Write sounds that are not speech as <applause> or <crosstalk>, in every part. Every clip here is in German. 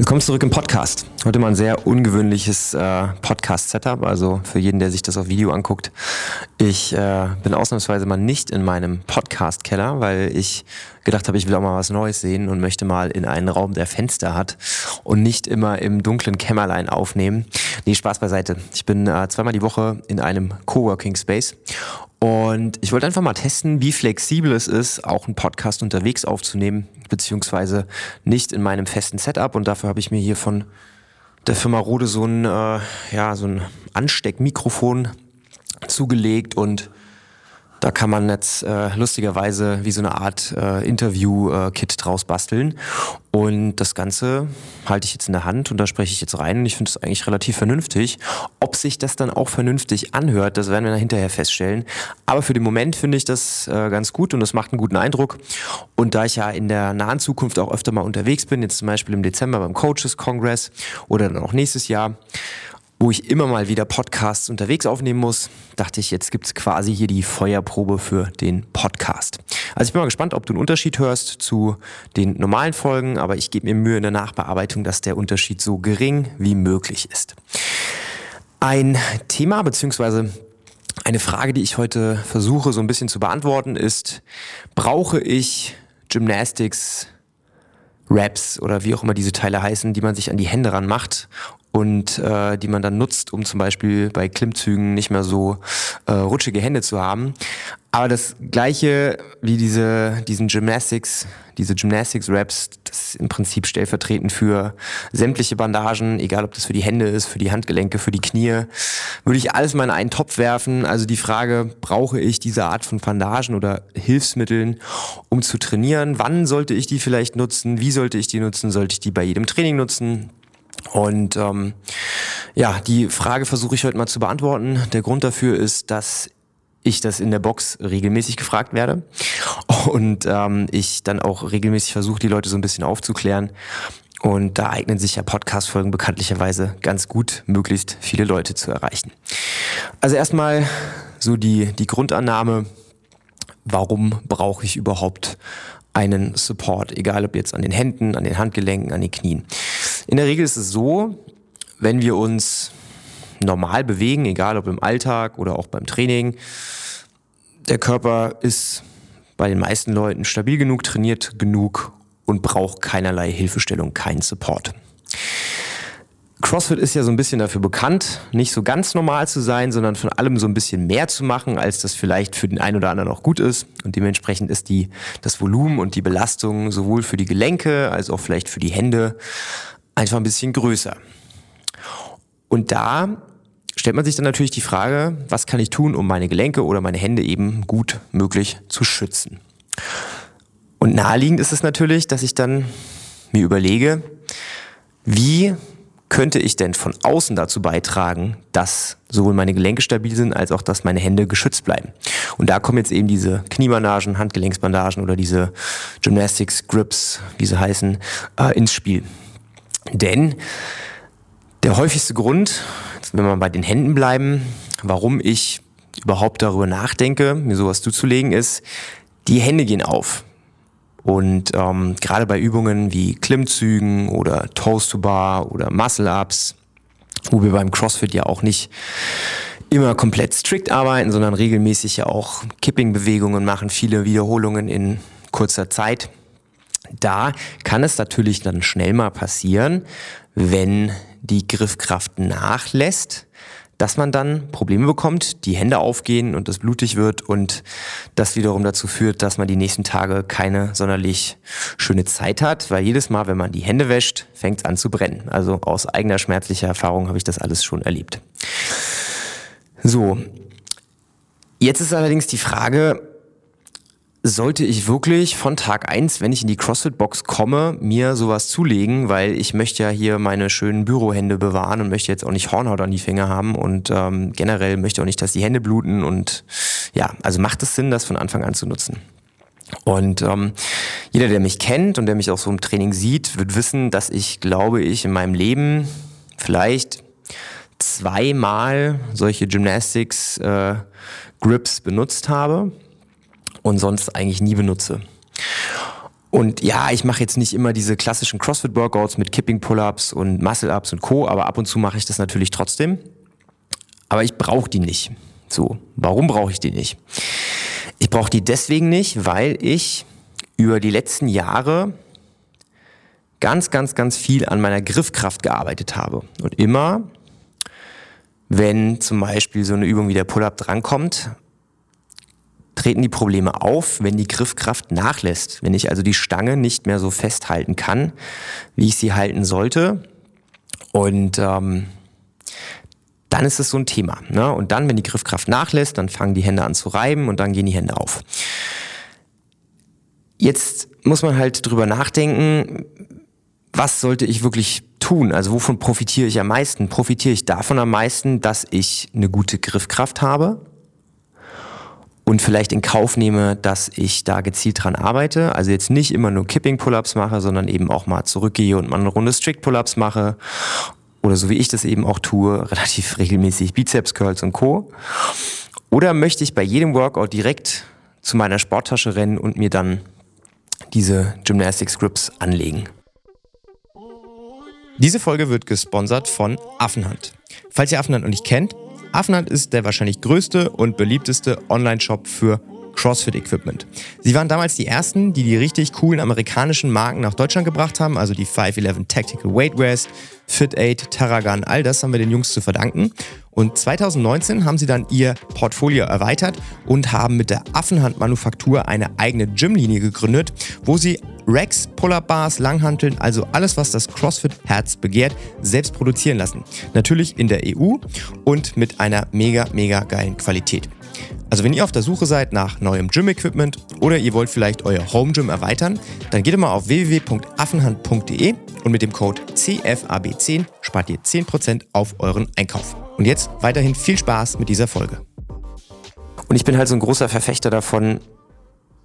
Willkommen zurück im Podcast. Heute mal ein sehr ungewöhnliches äh, Podcast-Setup, also für jeden, der sich das auf Video anguckt. Ich äh, bin ausnahmsweise mal nicht in meinem Podcast-Keller, weil ich gedacht habe, ich will auch mal was Neues sehen und möchte mal in einen Raum, der Fenster hat und nicht immer im dunklen Kämmerlein aufnehmen. Nee, Spaß beiseite. Ich bin äh, zweimal die Woche in einem Coworking Space und ich wollte einfach mal testen, wie flexibel es ist, auch einen Podcast unterwegs aufzunehmen, beziehungsweise nicht in meinem festen Setup. Und dafür habe ich mir hier von der Firma Rode so ein, äh, ja, so ein Ansteckmikrofon zugelegt und da kann man jetzt äh, lustigerweise wie so eine Art äh, Interview-Kit draus basteln. Und das Ganze halte ich jetzt in der Hand und da spreche ich jetzt rein und ich finde es eigentlich relativ vernünftig. Ob sich das dann auch vernünftig anhört, das werden wir dann hinterher feststellen. Aber für den Moment finde ich das äh, ganz gut und das macht einen guten Eindruck. Und da ich ja in der nahen Zukunft auch öfter mal unterwegs bin, jetzt zum Beispiel im Dezember beim Coaches Congress oder dann auch nächstes Jahr, wo ich immer mal wieder Podcasts unterwegs aufnehmen muss, dachte ich, jetzt gibt's quasi hier die Feuerprobe für den Podcast. Also ich bin mal gespannt, ob du einen Unterschied hörst zu den normalen Folgen, aber ich gebe mir Mühe in der Nachbearbeitung, dass der Unterschied so gering wie möglich ist. Ein Thema beziehungsweise eine Frage, die ich heute versuche so ein bisschen zu beantworten, ist, brauche ich Gymnastics Raps oder wie auch immer diese Teile heißen, die man sich an die Hände ran macht, und äh, die man dann nutzt, um zum Beispiel bei Klimmzügen nicht mehr so äh, rutschige Hände zu haben. Aber das gleiche wie diese, diesen Gymnastics, diese Gymnastics Raps, das ist im Prinzip stellvertretend für sämtliche Bandagen, egal ob das für die Hände ist, für die Handgelenke, für die Knie, würde ich alles mal in einen Topf werfen. Also die Frage, brauche ich diese Art von Bandagen oder Hilfsmitteln, um zu trainieren? Wann sollte ich die vielleicht nutzen? Wie sollte ich die nutzen? Sollte ich die bei jedem Training nutzen? Und ähm, ja, die Frage versuche ich heute mal zu beantworten. Der Grund dafür ist, dass ich das in der Box regelmäßig gefragt werde und ähm, ich dann auch regelmäßig versuche, die Leute so ein bisschen aufzuklären. Und da eignen sich ja Podcast-Folgen bekanntlicherweise ganz gut, möglichst viele Leute zu erreichen. Also erstmal so die, die Grundannahme, warum brauche ich überhaupt einen Support, egal ob jetzt an den Händen, an den Handgelenken, an den Knien. In der Regel ist es so, wenn wir uns normal bewegen, egal ob im Alltag oder auch beim Training, der Körper ist bei den meisten Leuten stabil genug, trainiert genug und braucht keinerlei Hilfestellung, keinen Support. CrossFit ist ja so ein bisschen dafür bekannt, nicht so ganz normal zu sein, sondern von allem so ein bisschen mehr zu machen, als das vielleicht für den einen oder anderen auch gut ist. Und dementsprechend ist die, das Volumen und die Belastung sowohl für die Gelenke als auch vielleicht für die Hände einfach ein bisschen größer. Und da stellt man sich dann natürlich die Frage, was kann ich tun, um meine Gelenke oder meine Hände eben gut möglich zu schützen. Und naheliegend ist es natürlich, dass ich dann mir überlege, wie könnte ich denn von außen dazu beitragen, dass sowohl meine Gelenke stabil sind, als auch, dass meine Hände geschützt bleiben. Und da kommen jetzt eben diese Kniebandagen, Handgelenksbandagen oder diese Gymnastics Grips, wie sie heißen, äh, ins Spiel. Denn der häufigste Grund, wenn wir bei den Händen bleiben, warum ich überhaupt darüber nachdenke, mir sowas zuzulegen, ist, die Hände gehen auf. Und ähm, gerade bei Übungen wie Klimmzügen oder Toast to Bar oder Muscle-Ups, wo wir beim CrossFit ja auch nicht immer komplett strikt arbeiten, sondern regelmäßig ja auch Kipping-Bewegungen machen, viele Wiederholungen in kurzer Zeit. Da kann es natürlich dann schnell mal passieren, wenn die Griffkraft nachlässt, dass man dann Probleme bekommt, die Hände aufgehen und es blutig wird und das wiederum dazu führt, dass man die nächsten Tage keine sonderlich schöne Zeit hat, weil jedes Mal, wenn man die Hände wäscht, fängt es an zu brennen. Also aus eigener schmerzlicher Erfahrung habe ich das alles schon erlebt. So, jetzt ist allerdings die Frage, sollte ich wirklich von Tag eins, wenn ich in die CrossFit-Box komme, mir sowas zulegen, weil ich möchte ja hier meine schönen Bürohände bewahren und möchte jetzt auch nicht Hornhaut an die Finger haben und ähm, generell möchte auch nicht, dass die Hände bluten und ja, also macht es Sinn, das von Anfang an zu nutzen. Und ähm, jeder, der mich kennt und der mich auch so im Training sieht, wird wissen, dass ich, glaube ich, in meinem Leben vielleicht zweimal solche Gymnastics äh, Grips benutzt habe und sonst eigentlich nie benutze. Und ja, ich mache jetzt nicht immer diese klassischen CrossFit-Workouts mit Kipping-Pull-Ups und Muscle-Ups und Co., aber ab und zu mache ich das natürlich trotzdem. Aber ich brauche die nicht. So, warum brauche ich die nicht? Ich brauche die deswegen nicht, weil ich über die letzten Jahre ganz, ganz, ganz viel an meiner Griffkraft gearbeitet habe. Und immer, wenn zum Beispiel so eine Übung wie der Pull-up drankommt, treten die Probleme auf, wenn die Griffkraft nachlässt. Wenn ich also die Stange nicht mehr so festhalten kann, wie ich sie halten sollte. Und ähm, dann ist es so ein Thema. Ne? Und dann, wenn die Griffkraft nachlässt, dann fangen die Hände an zu reiben und dann gehen die Hände auf. Jetzt muss man halt drüber nachdenken, was sollte ich wirklich tun? Also wovon profitiere ich am meisten? Profitiere ich davon am meisten, dass ich eine gute Griffkraft habe und vielleicht in Kauf nehme, dass ich da gezielt dran arbeite. Also jetzt nicht immer nur Kipping-Pull-ups mache, sondern eben auch mal zurückgehe und mal eine Runde Strict-Pull-ups mache. Oder so wie ich das eben auch tue, <laughs> relativ regelmäßig Bizeps-Curls und Co. Oder möchte ich bei jedem Workout direkt zu meiner Sporttasche rennen und mir dann diese Gymnastics Grips anlegen. Diese Folge wird gesponsert von Affenhand. Falls ihr Affenhand noch nicht kennt, Affenhand ist der wahrscheinlich größte und beliebteste Online-Shop für CrossFit-Equipment. Sie waren damals die ersten, die die richtig coolen amerikanischen Marken nach Deutschland gebracht haben, also die 511 Tactical Weight Rest, Fit 8, Terragun, all das haben wir den Jungs zu verdanken. Und 2019 haben sie dann ihr Portfolio erweitert und haben mit der Affenhand-Manufaktur eine eigene Gymlinie gegründet, wo sie Racks, Pull-Up-Bars, Langhanteln, also alles, was das CrossFit-Herz begehrt, selbst produzieren lassen. Natürlich in der EU und mit einer mega, mega geilen Qualität. Also wenn ihr auf der Suche seid nach neuem Gym-Equipment oder ihr wollt vielleicht euer Home Gym erweitern, dann geht mal auf www.affenhand.de und mit dem Code CFAB10 spart ihr 10% auf euren Einkauf. Und jetzt weiterhin viel Spaß mit dieser Folge. Und ich bin halt so ein großer Verfechter davon,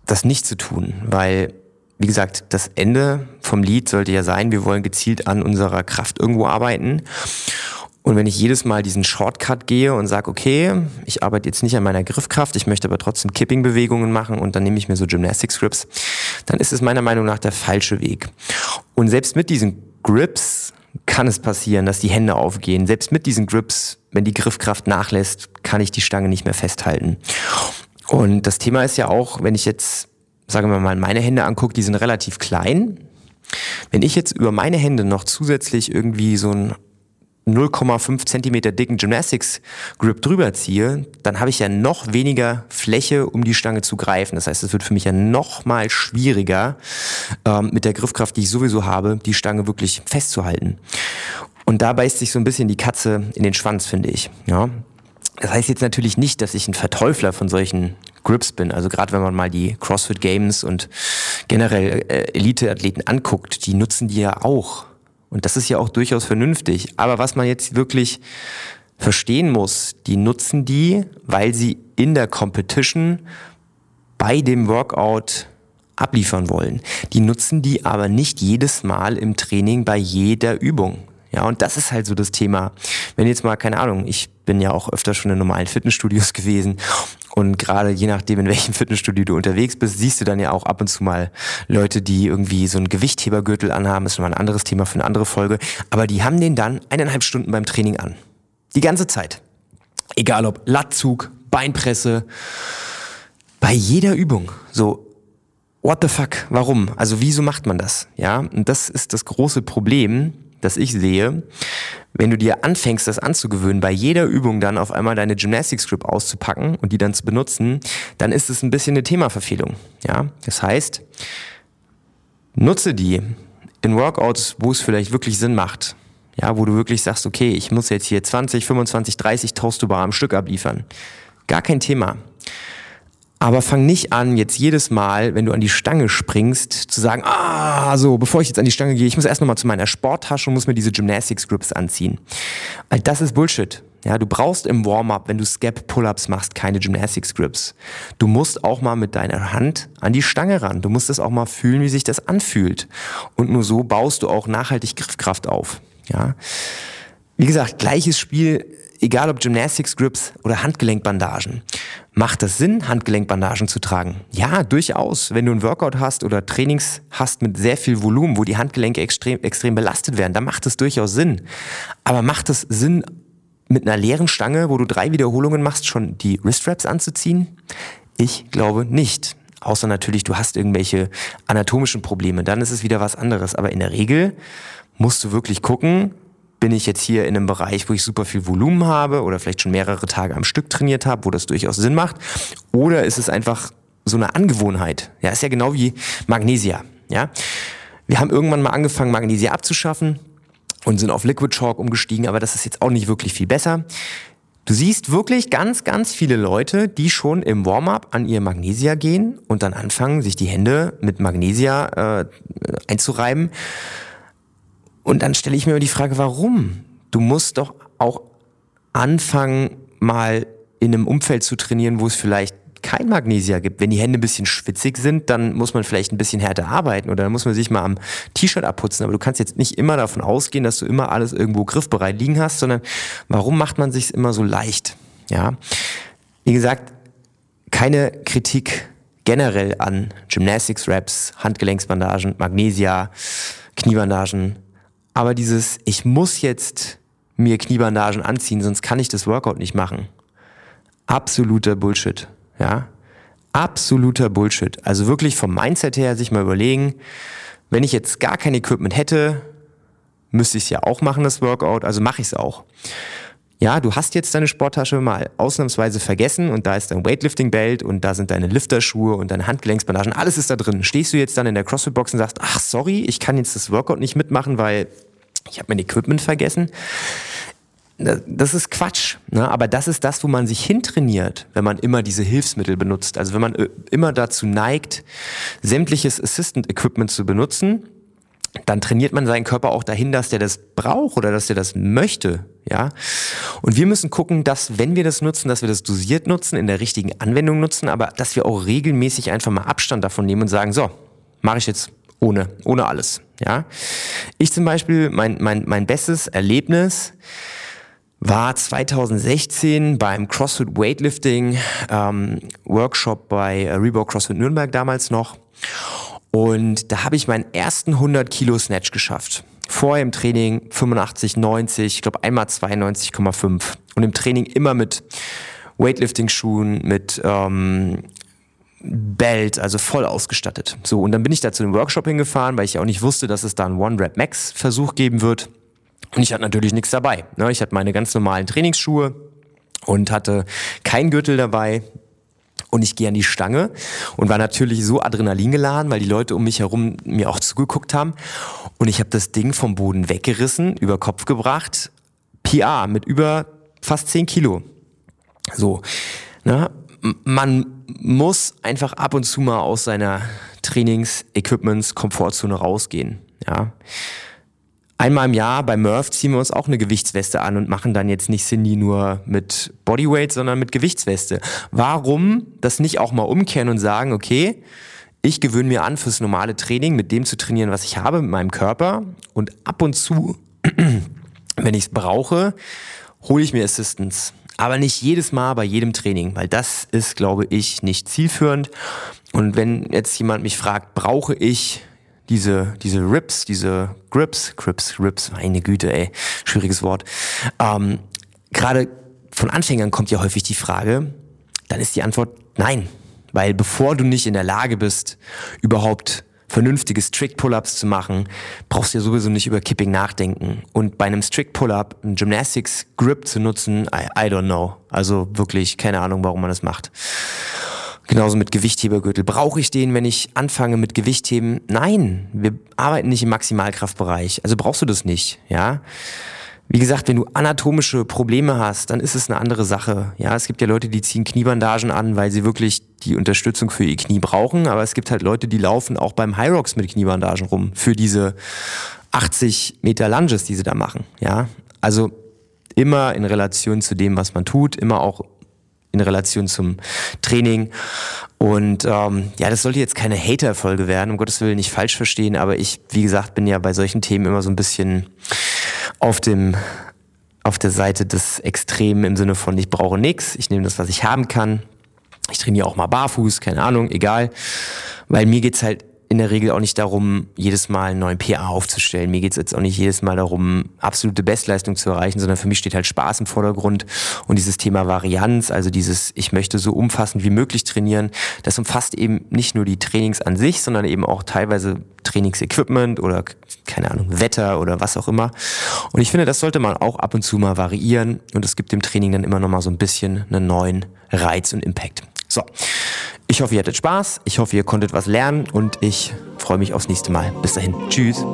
das nicht zu tun, weil, wie gesagt, das Ende vom Lied sollte ja sein, wir wollen gezielt an unserer Kraft irgendwo arbeiten. Und wenn ich jedes Mal diesen Shortcut gehe und sage, okay, ich arbeite jetzt nicht an meiner Griffkraft, ich möchte aber trotzdem Kipping-Bewegungen machen und dann nehme ich mir so Gymnastics-Grips, dann ist es meiner Meinung nach der falsche Weg. Und selbst mit diesen Grips kann es passieren, dass die Hände aufgehen. Selbst mit diesen Grips, wenn die Griffkraft nachlässt, kann ich die Stange nicht mehr festhalten. Und das Thema ist ja auch, wenn ich jetzt, sagen wir mal, meine Hände angucke, die sind relativ klein. Wenn ich jetzt über meine Hände noch zusätzlich irgendwie so ein 0,5 Zentimeter dicken Gymnastics Grip drüber ziehe, dann habe ich ja noch weniger Fläche, um die Stange zu greifen. Das heißt, es wird für mich ja noch mal schwieriger, ähm, mit der Griffkraft, die ich sowieso habe, die Stange wirklich festzuhalten. Und da beißt sich so ein bisschen die Katze in den Schwanz, finde ich. Ja. Das heißt jetzt natürlich nicht, dass ich ein Verteufler von solchen Grips bin. Also gerade wenn man mal die CrossFit Games und generell äh, Elite-Athleten anguckt, die nutzen die ja auch und das ist ja auch durchaus vernünftig. Aber was man jetzt wirklich verstehen muss, die nutzen die, weil sie in der Competition bei dem Workout abliefern wollen. Die nutzen die aber nicht jedes Mal im Training bei jeder Übung. Ja, und das ist halt so das Thema. Wenn jetzt mal, keine Ahnung, ich bin ja auch öfter schon in normalen Fitnessstudios gewesen und gerade je nachdem, in welchem Fitnessstudio du unterwegs bist, siehst du dann ja auch ab und zu mal Leute, die irgendwie so einen Gewichthebergürtel anhaben. Das ist schon mal ein anderes Thema für eine andere Folge. Aber die haben den dann eineinhalb Stunden beim Training an. Die ganze Zeit. Egal ob Latzug, Beinpresse, bei jeder Übung. So, what the fuck? Warum? Also wieso macht man das? Ja, und das ist das große Problem, das ich sehe, wenn du dir anfängst, das anzugewöhnen, bei jeder Übung dann auf einmal deine Gymnastics Grip auszupacken und die dann zu benutzen, dann ist es ein bisschen eine Themaverfehlung. Ja, das heißt, nutze die in Workouts, wo es vielleicht wirklich Sinn macht. Ja, wo du wirklich sagst, okay, ich muss jetzt hier 20, 25, 30 Toast am Stück abliefern. Gar kein Thema. Aber fang nicht an, jetzt jedes Mal, wenn du an die Stange springst, zu sagen, ah, so, bevor ich jetzt an die Stange gehe, ich muss erst nochmal zu meiner Sporttasche und muss mir diese Gymnastics Grips anziehen. Weil das ist Bullshit. Ja, du brauchst im Warm-up, wenn du Scap-Pull-ups machst, keine Gymnastics Grips. Du musst auch mal mit deiner Hand an die Stange ran. Du musst es auch mal fühlen, wie sich das anfühlt. Und nur so baust du auch nachhaltig Griffkraft auf. Ja. Wie gesagt, gleiches Spiel, egal ob Gymnastics Grips oder Handgelenkbandagen. Macht es Sinn, Handgelenkbandagen zu tragen? Ja, durchaus. Wenn du ein Workout hast oder Trainings hast mit sehr viel Volumen, wo die Handgelenke extrem, extrem belastet werden, dann macht es durchaus Sinn. Aber macht es Sinn, mit einer leeren Stange, wo du drei Wiederholungen machst, schon die Wrist anzuziehen? Ich glaube nicht. Außer natürlich, du hast irgendwelche anatomischen Probleme. Dann ist es wieder was anderes. Aber in der Regel musst du wirklich gucken, bin ich jetzt hier in einem Bereich, wo ich super viel Volumen habe oder vielleicht schon mehrere Tage am Stück trainiert habe, wo das durchaus Sinn macht? Oder ist es einfach so eine Angewohnheit? Ja, ist ja genau wie Magnesia. Ja, wir haben irgendwann mal angefangen, Magnesia abzuschaffen und sind auf Liquid Chalk umgestiegen, aber das ist jetzt auch nicht wirklich viel besser. Du siehst wirklich ganz, ganz viele Leute, die schon im Warm-up an ihr Magnesia gehen und dann anfangen, sich die Hände mit Magnesia äh, einzureiben. Und dann stelle ich mir die Frage, warum? Du musst doch auch anfangen, mal in einem Umfeld zu trainieren, wo es vielleicht kein Magnesia gibt. Wenn die Hände ein bisschen schwitzig sind, dann muss man vielleicht ein bisschen härter arbeiten oder dann muss man sich mal am T-Shirt abputzen. Aber du kannst jetzt nicht immer davon ausgehen, dass du immer alles irgendwo griffbereit liegen hast, sondern warum macht man sich immer so leicht? Ja. Wie gesagt, keine Kritik generell an Gymnastics Raps, Handgelenksbandagen, Magnesia, Kniebandagen. Aber dieses, ich muss jetzt mir Kniebandagen anziehen, sonst kann ich das Workout nicht machen. Absoluter Bullshit. Ja, absoluter Bullshit. Also wirklich vom Mindset her sich mal überlegen, wenn ich jetzt gar kein Equipment hätte, müsste ich es ja auch machen, das Workout, also mache ich es auch. Ja, du hast jetzt deine Sporttasche mal ausnahmsweise vergessen und da ist dein Weightlifting-Belt und da sind deine Lifterschuhe und deine Handgelenksbandagen, alles ist da drin. Stehst du jetzt dann in der CrossFit-Box und sagst, ach sorry, ich kann jetzt das Workout nicht mitmachen, weil ich habe mein Equipment vergessen das ist Quatsch. Ne? Aber das ist das, wo man sich hintrainiert, wenn man immer diese Hilfsmittel benutzt. Also wenn man äh, immer dazu neigt, sämtliches Assistant Equipment zu benutzen, dann trainiert man seinen Körper auch dahin, dass der das braucht oder dass der das möchte. Ja. Und wir müssen gucken, dass, wenn wir das nutzen, dass wir das dosiert nutzen, in der richtigen Anwendung nutzen, aber dass wir auch regelmäßig einfach mal Abstand davon nehmen und sagen, so, mache ich jetzt ohne, ohne alles. Ja. Ich zum Beispiel, mein, mein, mein bestes Erlebnis, war 2016 beim CrossFit Weightlifting ähm, Workshop bei Reebok CrossFit Nürnberg damals noch. Und da habe ich meinen ersten 100 Kilo Snatch geschafft. Vorher im Training 85, 90, ich glaube einmal 92,5. Und im Training immer mit Weightlifting-Schuhen, mit ähm, Belt, also voll ausgestattet. So, und dann bin ich da zu dem Workshop hingefahren, weil ich auch nicht wusste, dass es da einen One-Rep-Max-Versuch geben wird. Und ich hatte natürlich nichts dabei. Ne? Ich hatte meine ganz normalen Trainingsschuhe und hatte kein Gürtel dabei. Und ich gehe an die Stange und war natürlich so Adrenalin geladen, weil die Leute um mich herum mir auch zugeguckt haben. Und ich habe das Ding vom Boden weggerissen, über Kopf gebracht. PA mit über fast 10 Kilo. So. Ne? Man muss einfach ab und zu mal aus seiner Trainings-Equipments-Komfortzone rausgehen. Ja. Einmal im Jahr bei Murph ziehen wir uns auch eine Gewichtsweste an und machen dann jetzt nicht Cindy nur mit Bodyweight, sondern mit Gewichtsweste. Warum das nicht auch mal umkehren und sagen, okay, ich gewöhne mir an, fürs normale Training mit dem zu trainieren, was ich habe, mit meinem Körper und ab und zu, <clears throat> wenn ich es brauche, hole ich mir Assistance. Aber nicht jedes Mal bei jedem Training, weil das ist, glaube ich, nicht zielführend. Und wenn jetzt jemand mich fragt, brauche ich diese, diese Rips, diese Grips, Grips, Rips, meine Güte, ey, schwieriges Wort. Ähm, Gerade von Anfängern kommt ja häufig die Frage, dann ist die Antwort nein. Weil bevor du nicht in der Lage bist, überhaupt vernünftige Strict Pull-ups zu machen, brauchst du ja sowieso nicht über Kipping nachdenken. Und bei einem Strict Pull-up einen Gymnastics Grip zu nutzen, I, I don't know. Also wirklich keine Ahnung, warum man das macht. Genauso mit Gewichthebergürtel. Brauche ich den, wenn ich anfange mit Gewichtheben? Nein, wir arbeiten nicht im Maximalkraftbereich. Also brauchst du das nicht, ja. Wie gesagt, wenn du anatomische Probleme hast, dann ist es eine andere Sache. Ja, es gibt ja Leute, die ziehen Kniebandagen an, weil sie wirklich die Unterstützung für ihr Knie brauchen. Aber es gibt halt Leute, die laufen auch beim High Rocks mit Kniebandagen rum für diese 80 Meter Lunges, die sie da machen. Ja, also Immer in Relation zu dem, was man tut, immer auch in Relation zum Training. Und ähm, ja, das sollte jetzt keine Hater-Folge werden, um Gottes Willen nicht falsch verstehen, aber ich, wie gesagt, bin ja bei solchen Themen immer so ein bisschen auf dem auf der Seite des Extremen im Sinne von ich brauche nichts, ich nehme das, was ich haben kann. Ich trainiere auch mal barfuß, keine Ahnung, egal. Weil mir geht's halt in der Regel auch nicht darum, jedes Mal einen neuen PA aufzustellen. Mir geht's jetzt auch nicht jedes Mal darum, absolute Bestleistung zu erreichen, sondern für mich steht halt Spaß im Vordergrund und dieses Thema Varianz, also dieses, ich möchte so umfassend wie möglich trainieren, das umfasst eben nicht nur die Trainings an sich, sondern eben auch teilweise Trainingsequipment oder keine Ahnung, Wetter oder was auch immer. Und ich finde, das sollte man auch ab und zu mal variieren und es gibt dem Training dann immer noch mal so ein bisschen einen neuen Reiz und Impact. So, ich hoffe, ihr hattet Spaß. Ich hoffe, ihr konntet was lernen und ich freue mich aufs nächste Mal. Bis dahin. Tschüss.